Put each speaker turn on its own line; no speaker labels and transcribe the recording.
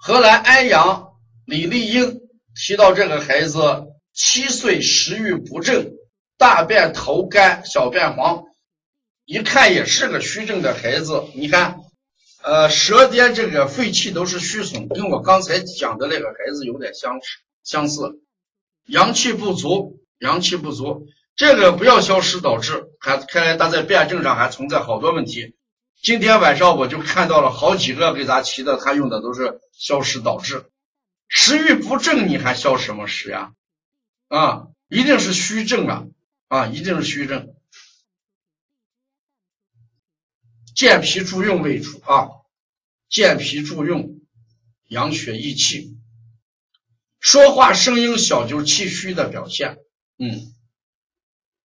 河南安阳李丽英提到这个孩子七岁食欲不振，大便头干，小便黄，一看也是个虚症的孩子。你看，呃，舌尖这个肺气都是虚损，跟我刚才讲的那个孩子有点相似相似，阳气不足，阳气不足，这个不要消失导致，还看来他在辩证上还存在好多问题。今天晚上我就看到了好几个给咱提的，他用的都是消食导滞，食欲不振，你还消什么食呀？啊，一定是虚症啊，啊，一定是虚症。健脾助运为主啊，健脾助运，养血益气。说话声音小就是气虚的表现，嗯。